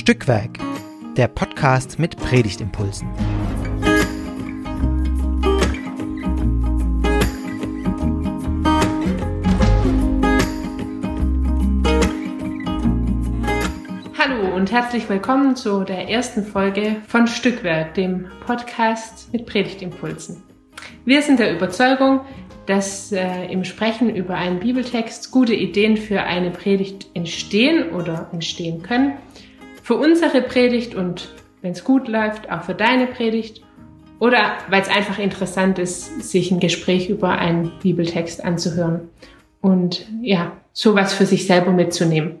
Stückwerk, der Podcast mit Predigtimpulsen. Hallo und herzlich willkommen zu der ersten Folge von Stückwerk, dem Podcast mit Predigtimpulsen. Wir sind der Überzeugung, dass äh, im Sprechen über einen Bibeltext gute Ideen für eine Predigt entstehen oder entstehen können. Für unsere Predigt und wenn es gut läuft, auch für deine Predigt. Oder weil es einfach interessant ist, sich ein Gespräch über einen Bibeltext anzuhören und ja, sowas für sich selber mitzunehmen.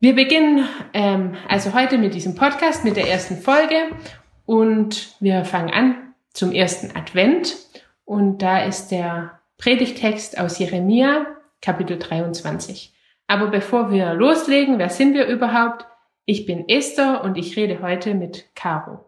Wir beginnen ähm, also heute mit diesem Podcast, mit der ersten Folge und wir fangen an zum ersten Advent und da ist der Predigtext aus Jeremia, Kapitel 23. Aber bevor wir loslegen, wer sind wir überhaupt? Ich bin Esther und ich rede heute mit Caro.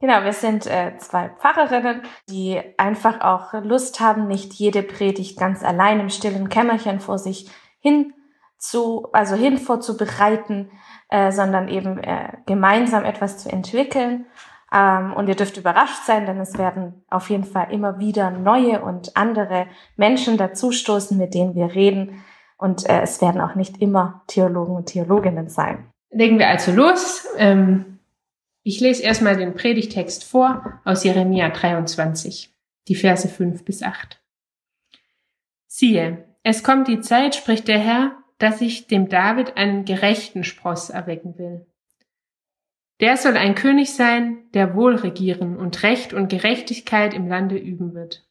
Genau, wir sind äh, zwei Pfarrerinnen, die einfach auch Lust haben, nicht jede Predigt ganz allein im stillen Kämmerchen vor sich hin zu, also hin vorzubereiten, äh, sondern eben äh, gemeinsam etwas zu entwickeln ähm, und ihr dürft überrascht sein, denn es werden auf jeden Fall immer wieder neue und andere Menschen dazustoßen, mit denen wir reden. Und äh, es werden auch nicht immer Theologen und Theologinnen sein. Legen wir also los. Ähm, ich lese erstmal den Predigtext vor aus Jeremia 23, die Verse 5 bis 8. Siehe, es kommt die Zeit, spricht der Herr, dass ich dem David einen gerechten Spross erwecken will der soll ein König sein, der wohl regieren und Recht und Gerechtigkeit im Lande üben wird.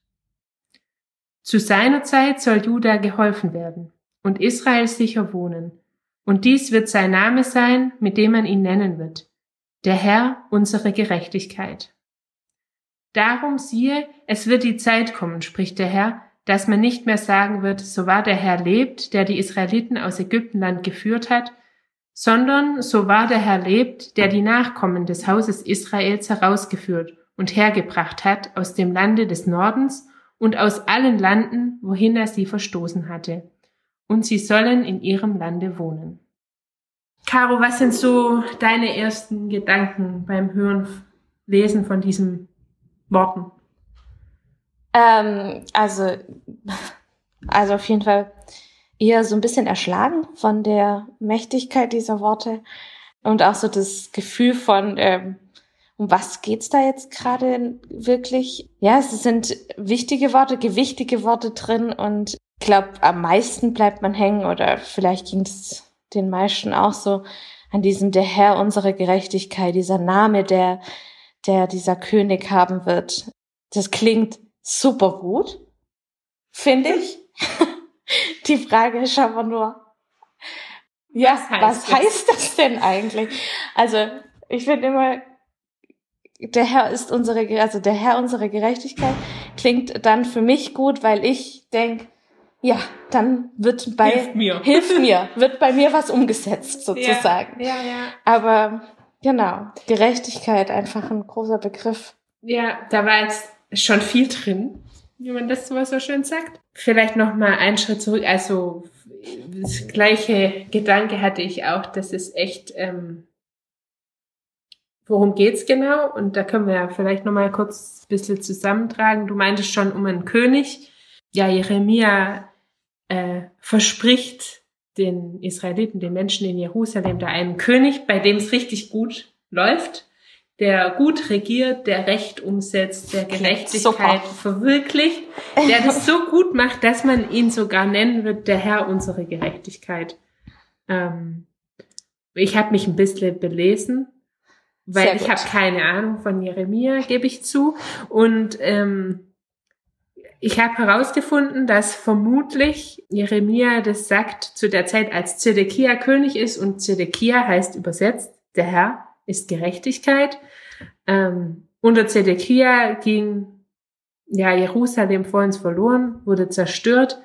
Zu seiner Zeit soll Juda geholfen werden und Israel sicher wohnen. Und dies wird sein Name sein, mit dem man ihn nennen wird. Der Herr unsere Gerechtigkeit. Darum siehe, es wird die Zeit kommen, spricht der Herr, dass man nicht mehr sagen wird, so wahr der Herr lebt, der die Israeliten aus Ägyptenland geführt hat, sondern so wahr der Herr lebt, der die Nachkommen des Hauses Israels herausgeführt und hergebracht hat aus dem Lande des Nordens und aus allen Landen, wohin er sie verstoßen hatte. Und sie sollen in ihrem Lande wohnen. Caro, was sind so deine ersten Gedanken beim Hören, Lesen von diesen Worten? Ähm, also, also auf jeden Fall eher so ein bisschen erschlagen von der Mächtigkeit dieser Worte und auch so das Gefühl von, ähm, um was geht's da jetzt gerade wirklich? Ja, es sind wichtige Worte, gewichtige Worte drin und ich glaube, am meisten bleibt man hängen oder vielleicht ging es den meisten auch so an diesem der Herr unserer Gerechtigkeit, dieser Name, der, der dieser König haben wird. Das klingt super gut, finde ich. Die Frage ist aber nur, ja, was heißt, was heißt das denn eigentlich? Also, ich finde immer, der Herr ist unsere, also der Herr unserer Gerechtigkeit klingt dann für mich gut, weil ich denk, ja, dann wird bei, hilf mir, hilf mir wird bei mir was umgesetzt sozusagen. Ja, ja, ja. Aber genau, Gerechtigkeit einfach ein großer Begriff. Ja, da war jetzt schon viel drin wie man das so schön sagt. Vielleicht noch mal einen Schritt zurück. Also das gleiche Gedanke hatte ich auch, dass es echt, ähm, worum geht's genau? Und da können wir ja vielleicht noch mal kurz ein bisschen zusammentragen. Du meintest schon um einen König. Ja, Jeremia äh, verspricht den Israeliten, den Menschen in Jerusalem, da einen König, bei dem es richtig gut läuft der gut regiert, der Recht umsetzt, der Gerechtigkeit Super. verwirklicht, der das so gut macht, dass man ihn sogar nennen wird, der Herr unsere Gerechtigkeit. Ähm, ich habe mich ein bisschen belesen, weil ich habe keine Ahnung von Jeremia, gebe ich zu. Und ähm, ich habe herausgefunden, dass vermutlich Jeremia das sagt zu der Zeit, als Zedekia König ist und Zedekia heißt übersetzt der Herr ist Gerechtigkeit. Ähm, unter Zedekia ging ja Jerusalem vor uns verloren, wurde zerstört.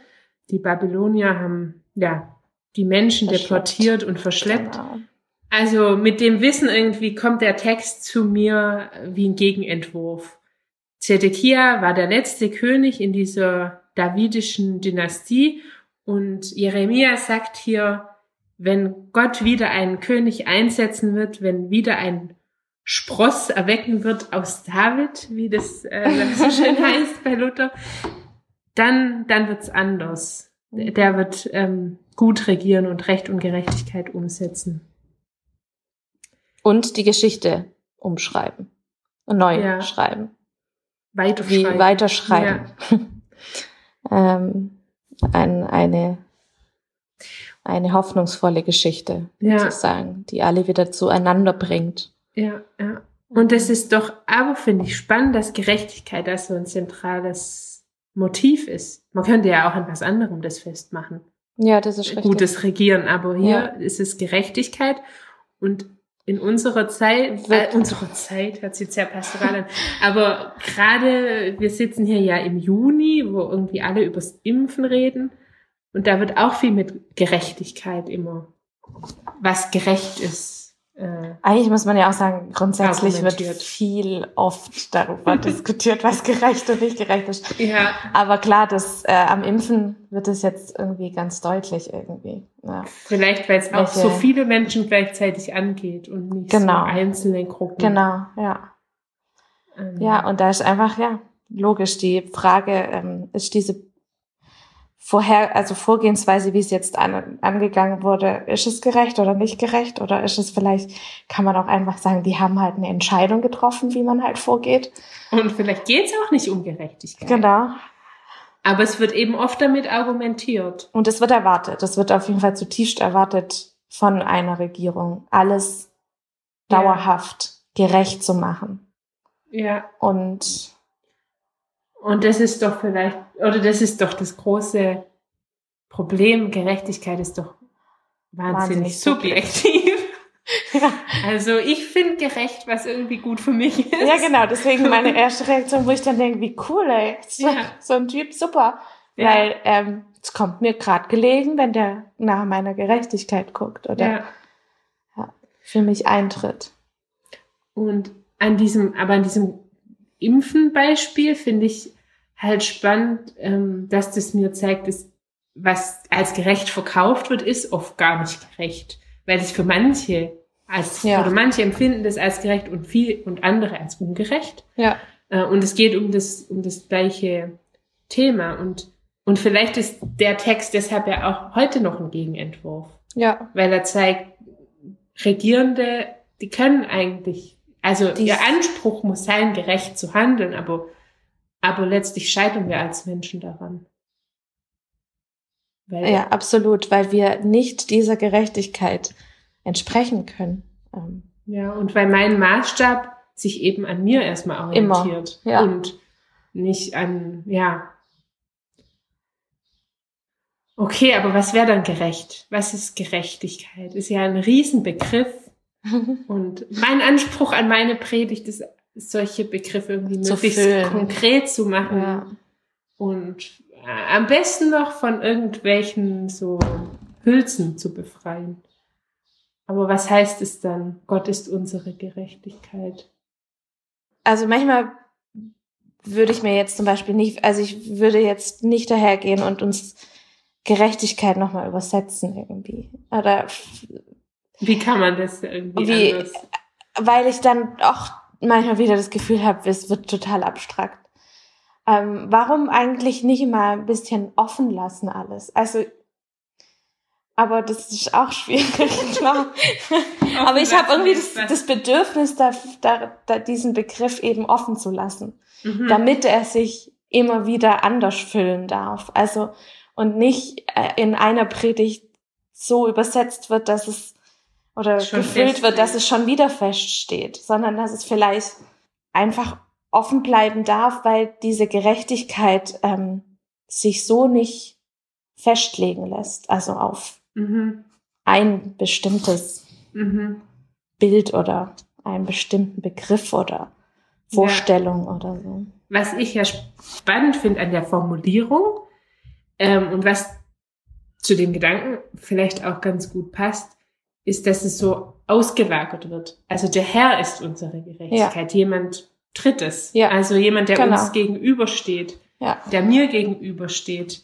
Die Babylonier haben ja die Menschen deportiert und verschleppt. Genau. Also mit dem Wissen irgendwie kommt der Text zu mir wie ein Gegenentwurf. Zedekia war der letzte König in dieser davidischen Dynastie und Jeremia sagt hier, wenn Gott wieder einen König einsetzen wird, wenn wieder ein Spross erwecken wird aus David, wie das äh, so schön heißt bei Luther, dann, dann wird's anders. Der wird ähm, gut regieren und Recht und Gerechtigkeit umsetzen. Und die Geschichte umschreiben. Und neu Ja. schreiben. Weiter Wie schreiben. weiterschreiben. ähm, ein, eine, eine hoffnungsvolle Geschichte, Ja. sozusagen, die alle wieder zueinander bringt. Ja, ja. Und das ist doch, aber finde ich spannend, dass Gerechtigkeit das so ein zentrales Motiv ist. Man könnte ja auch an was anderem das festmachen. Ja, das ist richtig. Gutes Regieren, aber hier Ja. ist es Gerechtigkeit und in unserer Zeit, äh, unsere Zeit, hört sich sehr pastoral an, aber gerade, wir sitzen hier ja im Juni, wo irgendwie alle übers Impfen reden und da wird auch viel mit Gerechtigkeit immer, was gerecht ist. Äh, Eigentlich muss man ja auch sagen, grundsätzlich wird viel oft darüber diskutiert, was gerecht und nicht gerecht ist. ja, Aber klar, das, äh, am Impfen wird es jetzt irgendwie ganz deutlich irgendwie. Ja. vielleicht, weil es auch so viele Menschen gleichzeitig angeht und nicht Genau. so einzelne Gruppen. Genau, ja. Ähm, Ja, und da ist einfach, ja, logisch die Frage, ähm, ist diese vorher, also Vorgehensweise, wie es jetzt an, angegangen wurde, ist es gerecht oder nicht gerecht? Oder ist es vielleicht, kann man auch einfach sagen, die haben halt eine Entscheidung getroffen, wie man halt vorgeht. Und vielleicht geht es auch nicht um Gerechtigkeit. Genau. Aber es wird eben oft damit argumentiert. Und es wird erwartet, es wird auf jeden Fall zutiefst erwartet von einer Regierung, alles Ja. dauerhaft gerecht zu machen. Ja. Und Und das ist doch vielleicht, oder das ist doch das große Problem. Gerechtigkeit ist doch wahnsinnig, Wahnsinnig subjektiv. ja, Also ich finde gerecht, was irgendwie gut für mich ist. ja genau, deswegen meine erste Reaktion, wo ich dann denke, wie cool, ey, so, Ja. so ein Typ, super. Ja. Weil ähm, es kommt mir gerade gelegen, wenn der nach meiner Gerechtigkeit guckt oder für mich eintritt. Und an diesem, aber an diesem Impfen-Beispiel finde ich halt spannend, ähm, dass das mir zeigt, dass was als gerecht verkauft wird, ist oft gar nicht gerecht. Weil es für manche als, Ja. oder manche empfinden das als gerecht und viel und andere als ungerecht. Ja. Äh, Und es geht um das, um das gleiche Thema. Und, und vielleicht ist der Text deshalb ja auch heute noch ein Gegenentwurf Ja. weil er zeigt, Regierende, die können eigentlich, also Die- ihr Anspruch muss sein, gerecht zu handeln, aber, aber letztlich scheitern wir als Menschen daran. Weil, Ja, absolut, weil wir nicht dieser Gerechtigkeit entsprechen können. Ähm, ja, und weil mein Maßstab sich eben an mir erstmal Immer, orientiert ja. und nicht an, ja. Okay, aber was wäre dann gerecht? Was ist Gerechtigkeit? Ist ja ein Riesenbegriff. Und mein Anspruch an meine Predigt ist, solche Begriffe irgendwie Zu möglichst füllen. konkret zu machen ja. und äh, am besten noch von irgendwelchen so Hülsen zu befreien. Aber was heißt es dann? Gott ist unsere Gerechtigkeit. Also manchmal würde ich mir jetzt zum Beispiel nicht, also ich würde jetzt nicht dahergehen und uns Gerechtigkeit nochmal übersetzen irgendwie. Oder Wie kann man das irgendwie Wie- anders? weil ich dann auch manchmal wieder das Gefühl habe, es wird total abstrakt. Ähm, warum eigentlich nicht mal ein bisschen offen lassen alles? Also, aber das ist auch schwierig, klar. aber ich habe irgendwie das, das Bedürfnis, da, da, da diesen Begriff eben offen zu lassen, Mhm. damit er sich immer wieder anders füllen darf. Also, und nicht äh, in einer Predigt so übersetzt wird, dass es oder Schon gefüllt wird, dass es schon wieder feststeht, sondern dass es vielleicht einfach offen bleiben darf, weil diese Gerechtigkeit ähm, sich so nicht festlegen lässt, also auf Mhm. ein bestimmtes Mhm. Bild oder einen bestimmten Begriff oder Vorstellung oder so. was ich ja spannend finde an der Formulierung ähm, und was zu dem Gedanken vielleicht auch ganz gut passt, ist, dass es so ausgelagert wird. Also der Herr ist unsere Gerechtigkeit. Jemand Drittes. Ja. Also jemand, der Genau. uns gegenübersteht, Ja, der mir gegenübersteht.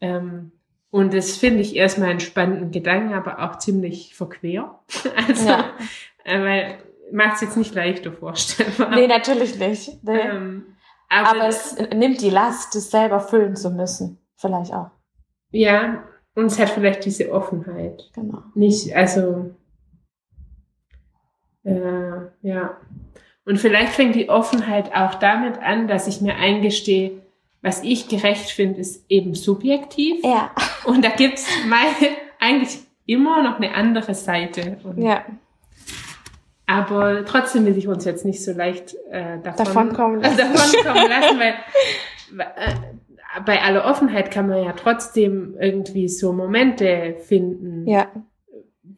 Ähm, Und das finde ich erstmal einen spannenden Gedanken, aber auch ziemlich verquer. Also, Ja. äh, weil macht es jetzt nicht leichter vorstellbar. Nee, natürlich nicht. Nee. Ähm, aber, Aber es nimmt die Last, es selber füllen zu müssen. Vielleicht auch. ja, und es hat vielleicht diese Offenheit. Genau. Nicht, also, äh, ja. Und vielleicht fängt die Offenheit auch damit an, dass ich mir eingestehe, was ich gerecht finde, ist eben subjektiv. Ja. Und da gibt's mal eigentlich immer noch eine andere Seite. Und, Ja. Aber trotzdem will ich uns jetzt nicht so leicht äh, davon, Davonkommen lassen. davonkommen lassen, weil äh, bei aller Offenheit kann man ja trotzdem irgendwie so Momente finden. Ja.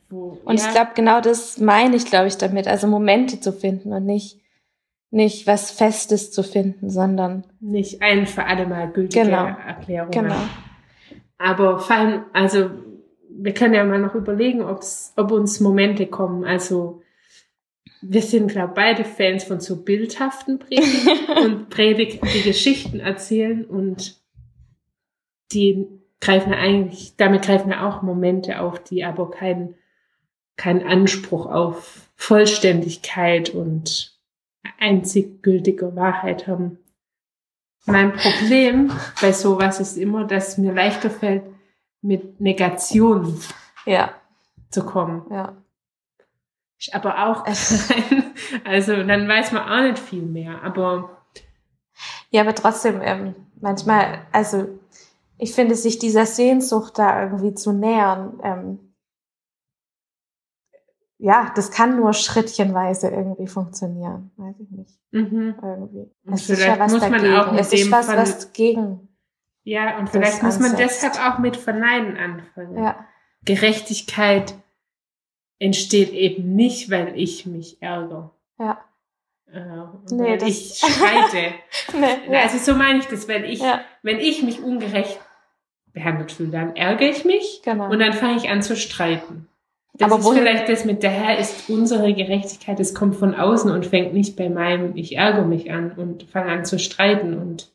Wo, Und ja, ich glaube, genau das meine ich, glaube ich, damit. Also Momente zu finden und nicht, nicht was Festes zu finden, sondern nicht ein für alle Mal gültige Genau. Erklärungen. genau. Aber fallen, also wir können ja mal noch überlegen, ob's, ob uns Momente kommen. Also wir sind, glaube beide Fans von so bildhaften Predigten und Predigten, die Geschichten erzählen und die greifen eigentlich, damit greifen ja auch Momente auf, die aber keinen keinen Anspruch auf Vollständigkeit und einziggültige Wahrheit haben. Mein Problem bei sowas ist immer, dass es mir leichter fällt, mit Negationen Ja, zu kommen. ja. Ist aber auch klein. Also dann weiß man auch nicht viel mehr. Aber Ja, aber trotzdem, ähm, manchmal, also ich finde, sich dieser Sehnsucht da irgendwie zu nähern, ähm, ja, das kann nur schrittchenweise irgendwie funktionieren. Weiß ich nicht. mhm. Irgendwie. Es ist ja was muss man dagegen. auch mit es ist was, was gegen. ja, und vielleicht muss man ansetzt. deshalb auch mit Verneinen anfangen. Ja, Gerechtigkeit entsteht eben nicht, weil ich mich ärgere. ja. Äh, Nee, das- ich streite. Nee. Also so meine ich das, wenn ich, ja, wenn ich mich ungerecht behandelt fühle, dann ärgere ich mich genau. und dann fange ich an zu streiten. Das Aber ist vielleicht das mit der Herr ist unsere Gerechtigkeit, es kommt von außen und fängt nicht bei meinem, ich ärgere mich an und fange an zu streiten und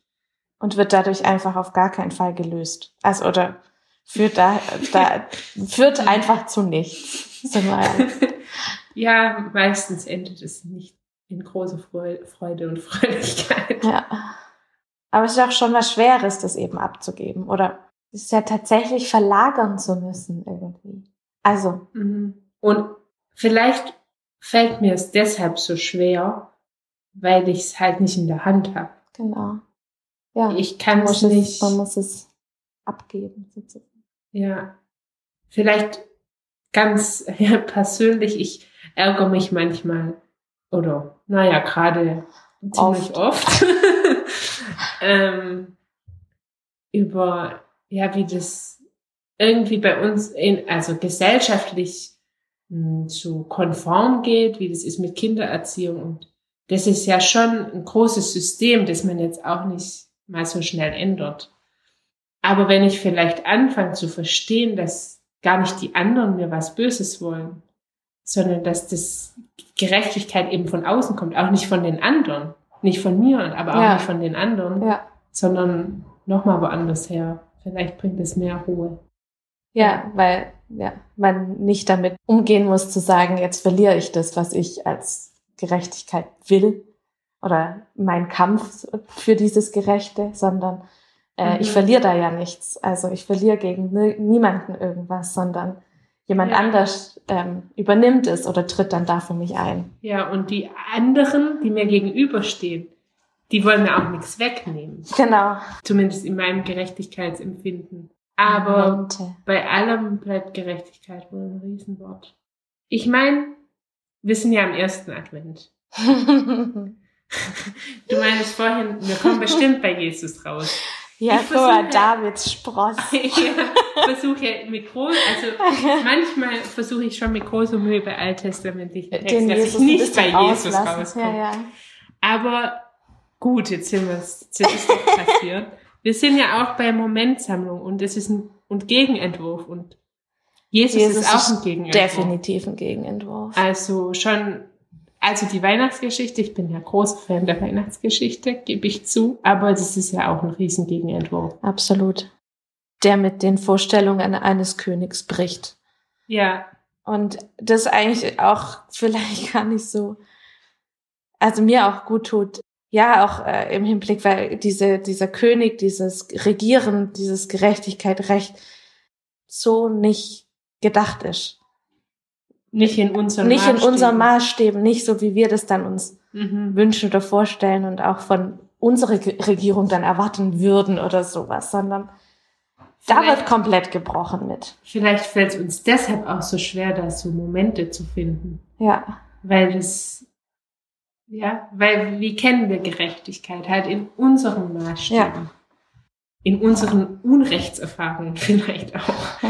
und wird dadurch einfach auf gar keinen Fall gelöst. Also oder führt da, da führt einfach zu nichts. Ja, meistens endet es nicht in großer Freu- Freude und Fröhlichkeit. ja. Aber es ist auch schon was Schweres, das eben abzugeben. Oder es ist ja tatsächlich verlagern zu müssen irgendwie. Also, Mhm. Und vielleicht fällt mir es deshalb so schwer, weil ich es halt nicht in der Hand habe. genau. Ja, Ich kann es nicht. man muss es abgeben. sozusagen. Ja, vielleicht ganz ja, persönlich, ich ärgere mich manchmal oder naja, gerade ziemlich oft, ähm, über ja, wie das irgendwie bei uns in, also gesellschaftlich mh, so konform geht, wie das ist mit Kindererziehung. Und das ist ja schon ein großes System, das man jetzt auch nicht mal so schnell ändert. Aber wenn ich vielleicht anfange zu verstehen, dass gar nicht die anderen mir was Böses wollen, sondern dass das Gerechtigkeit eben von außen kommt, auch nicht von den anderen, nicht von mir und aber auch Ja. nicht von den anderen, Ja, sondern nochmal woanders her. Vielleicht bringt es mehr Ruhe. ja, weil ja, man nicht damit umgehen muss zu sagen, jetzt verliere ich das, was ich als Gerechtigkeit will oder mein Kampf für dieses Gerechte, sondern äh, Mhm. ich verliere da ja nichts. Also ich verliere gegen ni niemanden irgendwas, sondern jemand Ja. anders ähm, übernimmt es oder tritt dann da für mich ein. Ja, und die anderen, die mir gegenüberstehen, die wollen mir auch nichts wegnehmen. Genau. Zumindest in meinem Gerechtigkeitsempfinden. Aber Momente. bei allem bleibt Gerechtigkeit wohl ein Riesenwort. Ich meine, wir sind ja am ersten Advent. Du meinst vorhin, wir kommen bestimmt bei Jesus raus. Ja, Ich versuche- Davids Spross. Ich versuche mit groß, also manchmal versuche ich schon mit großer Mühe bei alttestamentlichen Texten, dass ich nicht bei Jesus auslassen. rauskomme. Ja, ja. Aber gut, jetzt sind wir jetzt ist es doch passiert. Wir sind ja auch bei Momentsammlung und es ist ein und Gegenentwurf und Jesus, Jesus ist auch ein Gegenentwurf. Definitiv ein Gegenentwurf. Also schon, also die Weihnachtsgeschichte, ich bin ja großer Fan der Weihnachtsgeschichte, gebe ich zu, aber das ist ja auch ein riesen Gegenentwurf. Absolut. der mit den Vorstellungen eines Königs bricht. Ja. Und das eigentlich auch vielleicht gar nicht so, also mir auch gut tut. Ja, auch äh, im Hinblick, weil diese, dieser König, dieses Regieren, dieses Gerechtigkeit, Recht so nicht gedacht ist. Nicht in unseren Nicht in Maßstäben. unseren Maßstäben, nicht so wie wir das dann uns Mhm. wünschen oder vorstellen und auch von unserer Regierung dann erwarten würden oder sowas, sondern da Vielleicht- wird komplett gebrochen mit. Vielleicht fällt es uns deshalb auch so schwer, da so Momente zu finden. Ja, Weil das, ja, weil wie kennen wir Gerechtigkeit? Halt in unseren Maßstäben. In unseren Unrechtserfahrungen vielleicht auch.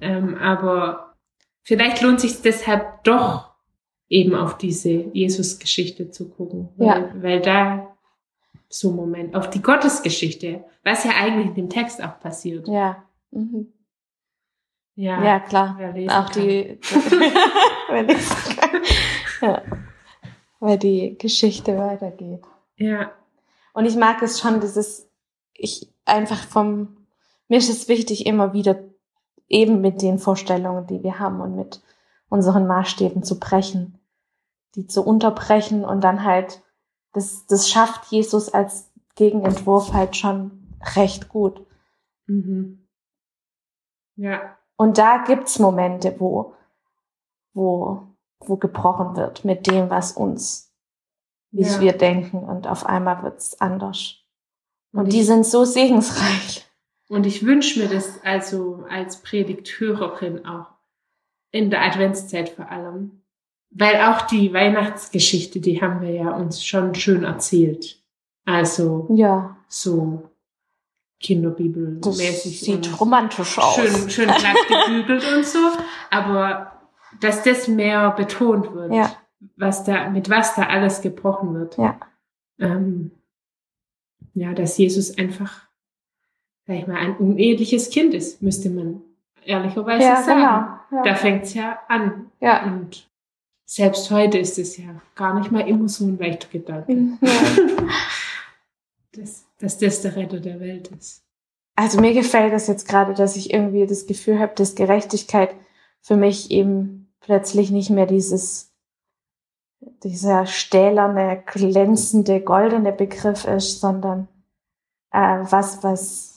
Ähm, aber vielleicht lohnt sich deshalb doch eben auf diese Jesus-Geschichte zu gucken. Weil, Ja. weil da so Moment, auf die Gottesgeschichte, was ja eigentlich in dem Text auch passiert. ja. Mhm. Ja, Ja, klar. Auch kann. die, ja. weil die Geschichte weitergeht. Ja, Und ich mag es schon, dieses, ich einfach vom, mir ist es wichtig, immer wieder eben mit den Vorstellungen, die wir haben und mit unseren Maßstäben zu brechen, die zu unterbrechen und dann halt, das, das schafft Jesus als Gegenentwurf halt schon recht gut. mhm. ja, Und da gibt's Momente, wo, wo, wo gebrochen wird mit dem, was uns, wie Ja. wir denken und auf einmal wird's anders. Und Und die sind so segensreich. Und ich wünsche mir das also als Predigthörerin auch in der Adventszeit vor allem. Weil auch die Weihnachtsgeschichte, die haben wir ja uns schon schön erzählt. Also Ja, so Kinderbibelmäßig. sieht romantisch aus. schön, schön glatt gebügelt und so. Aber dass das mehr betont wird, Ja. was da, mit was da alles gebrochen wird. Ja. Ähm, ja, dass Jesus einfach, sag ich mal, ein uneheliches Kind ist, müsste man ehrlicherweise Ja, sagen. genau. Da Ja. fängt's ja an. ja. Und selbst heute ist es ja gar nicht mal immer so ein leichter Gedanke, ja. dass, dass das der Retter der Welt ist. Also mir gefällt das jetzt gerade, dass ich irgendwie das Gefühl habe, dass Gerechtigkeit für mich eben plötzlich nicht mehr dieses dieser stählerne, glänzende, goldene Begriff ist, sondern äh, was, was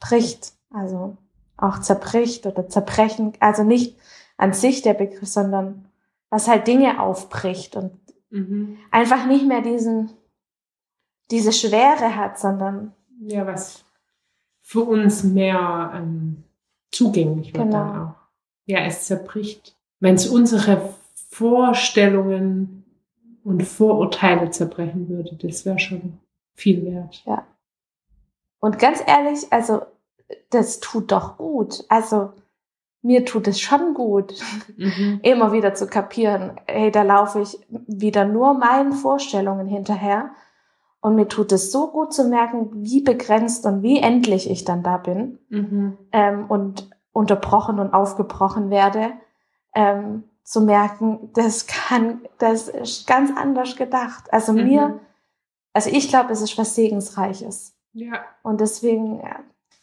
bricht, also auch zerbricht oder zerbrechen, also nicht an sich der Begriff, sondern was halt Dinge aufbricht und Mhm. einfach nicht mehr diesen, diese Schwere hat, sondern Ja, was für uns mehr ähm, zugänglich wird Genau. dann auch. Ja, es zerbricht. Wenn es unsere Vorstellungen und Vorurteile zerbrechen würde, das wäre schon viel wert. Und ganz ehrlich, also das tut doch gut. Also mir tut es schon gut, Mhm. immer wieder zu kapieren, hey, da laufe ich wieder nur meinen Vorstellungen hinterher. Und mir tut es so gut zu merken, wie begrenzt und wie endlich ich dann da bin Mhm. ähm, und unterbrochen und aufgebrochen werde, ähm, zu merken, das kann, das ist ganz anders gedacht. Also Mhm. mir, also ich glaube, es ist was Segensreiches. Ja. Und deswegen,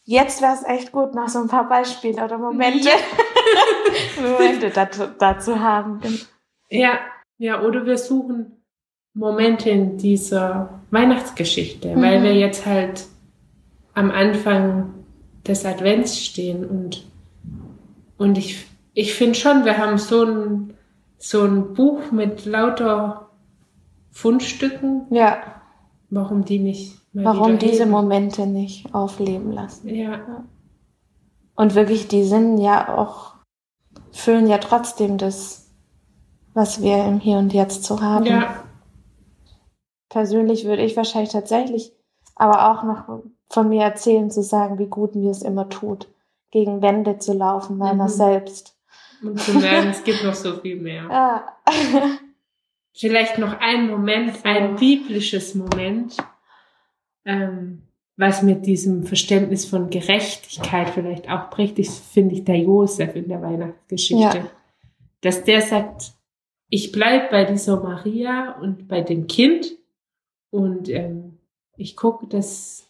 jetzt wäre es echt gut, noch so ein paar Beispiele oder Momente, Momente dazu, dazu haben. Ja, ja, oder wir suchen Momente in dieser Weihnachtsgeschichte, Mhm. weil wir jetzt halt am Anfang des Advents stehen und, und ich, ich finde schon, wir haben so ein, so ein Buch mit lauter Fundstücken, Ja, warum die nicht warum diese. Momente nicht aufleben lassen. Ja, Und wirklich, die sind ja auch, füllen ja trotzdem das, was wir im Hier und Jetzt so haben. ja, Persönlich würde ich wahrscheinlich tatsächlich aber auch noch von mir erzählen, zu sagen, wie gut mir es immer tut, gegen Wände zu laufen, meiner Mhm. selbst. und zu merken, es gibt noch so viel mehr. Ja. Vielleicht noch ein Moment, ein biblisches Moment, ähm, was mit diesem Verständnis von Gerechtigkeit vielleicht auch bricht, ist, finde ich, der Josef in der Weihnachtsgeschichte. Ja. Dass der sagt, ich bleib bei dieser Maria und bei dem Kind und ähm, ich gucke, dass,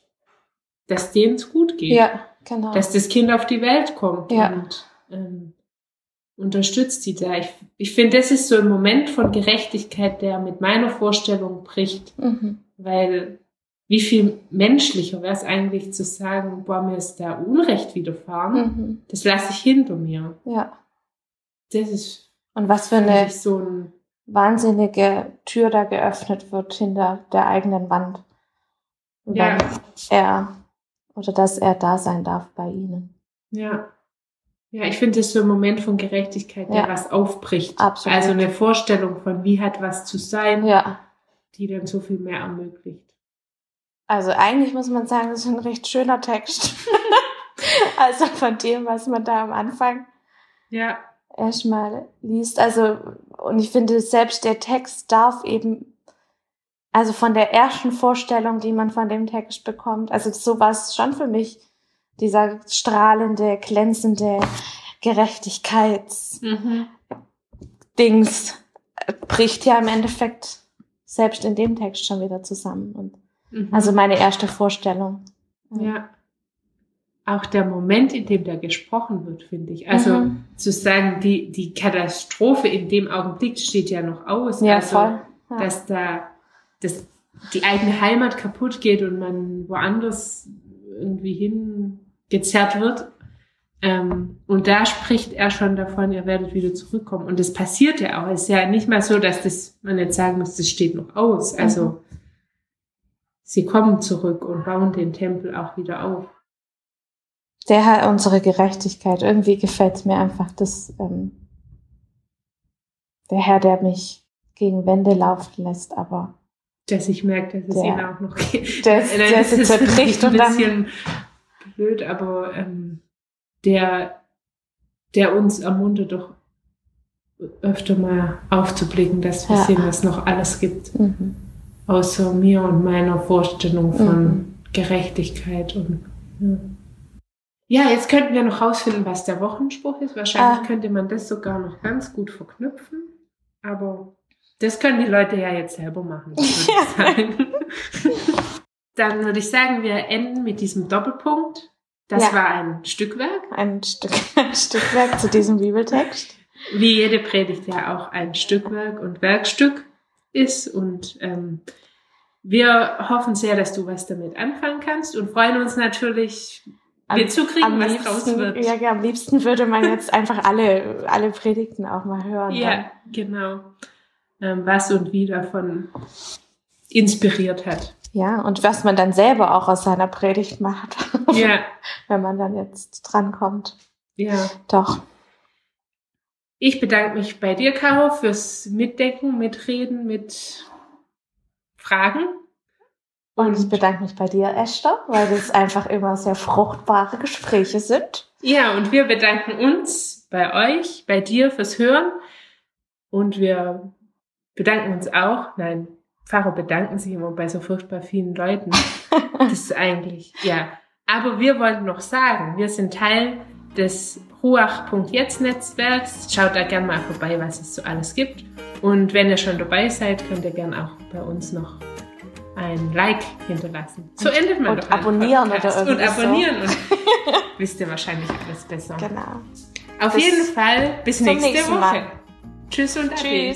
dass es gut geht. ja, Genau. dass das Kind auf die Welt kommt Ja. und ähm, unterstützt sie da. Ich, ich finde, das ist so ein Moment von Gerechtigkeit, der mit meiner Vorstellung bricht, Mhm. weil wie viel menschlicher wäre es eigentlich zu sagen, boah, mir ist da Unrecht widerfahren, Mhm. das lasse ich hinter mir. Ja. Das ist Und was für eine so ein, wahnsinnige Tür da geöffnet wird hinter der eigenen Wand. Ja. Er oder dass er da sein darf bei ihnen. ja. Ja, ich finde das so ein Moment von Gerechtigkeit, der Ja. was aufbricht. Absolut. Also eine Vorstellung von, wie hat was zu sein, Ja. die dann so viel mehr ermöglicht. Also eigentlich muss man sagen, das ist ein recht schöner Text. also von dem, was man da am Anfang Ja, erstmal liest. Also, und ich finde, selbst der Text darf eben, also von der ersten Vorstellung, die man von dem Text bekommt, also so war es schon für mich, dieser strahlende, glänzende Gerechtigkeits-Dings mhm. äh, bricht ja im Endeffekt selbst in dem Text schon wieder zusammen. Und Mhm. also meine erste Vorstellung. Ja. Auch der Moment, in dem da gesprochen wird, finde ich. Also Mhm. zu sagen, die, die Katastrophe in dem Augenblick steht ja noch aus. Ja, also, voll. Ja. Dass da dass die eigene Heimat kaputt geht und man woanders irgendwie hingezerrt wird. Ähm, und da spricht er schon davon, ihr werdet wieder zurückkommen. Und das passiert ja auch. Es ist ja nicht mal so, dass das, man jetzt sagen muss, das steht noch aus. Also Mhm. Sie kommen zurück und bauen den Tempel auch wieder auf. Der hat unsere Gerechtigkeit. Irgendwie gefällt es mir einfach, dass ähm, der Herr, der mich gegen Wände laufen lässt, aber Dass ich merke, dass es Der- ihnen auch noch geht. der, der das sie ist zerbricht ein und dann bisschen blöd, aber ähm, der, der uns ermuntert, doch öfter mal aufzublicken, dass wir Ja. sehen, was noch alles gibt, Mhm. Außer mir und meiner Vorstellung von Mhm. Gerechtigkeit und ja. Ja, jetzt könnten wir noch rausfinden, was der Wochenspruch ist. Wahrscheinlich Ah. könnte man das sogar noch ganz gut verknüpfen. Aber das können die Leute ja jetzt selber machen. würde. Dann würde ich sagen, wir enden mit diesem Doppelpunkt. Das Ja. war ein Stückwerk, ein Stück, ein Stückwerk zu diesem Bibeltext. wie jede Predigt ja auch ein Stückwerk und Werkstück ist. Und ähm, wir hoffen sehr, dass du was damit anfangen kannst und freuen uns natürlich, wir zukriegen, was draus wird. Ja, ja, am liebsten würde man jetzt einfach alle, alle Predigten auch mal hören. Ja, genau. Ähm, was und wie davon inspiriert hat. Ja, und was man dann selber auch aus seiner Predigt macht, Ja, wenn man dann jetzt drankommt. ja. Doch. Ich bedanke mich bei dir, Caro, fürs Mitdenken, Mitreden, mit Fragen. Und ich bedanke mich bei dir, Esther, weil das einfach immer sehr fruchtbare Gespräche sind. Ja, und wir bedanken uns bei euch, bei dir fürs Hören. Und wir bedanken uns auch, nein, Pfarrer bedanken sich immer bei so furchtbar vielen Leuten. Das ist eigentlich, ja. Aber wir wollten noch sagen, wir sind Teil des Ruach.jetzt-Netzwerks. Schaut da gerne mal vorbei, was es so alles gibt. Und wenn ihr schon dabei seid, könnt ihr gerne auch bei uns noch ein Like hinterlassen. So endet man und doch abonnieren Podcast. oder Und irgendwie so. abonnieren und wisst ihr wahrscheinlich alles besser. Genau. Auf Bis jeden Fall bis nächste Woche. Mal. Tschüss und Ade.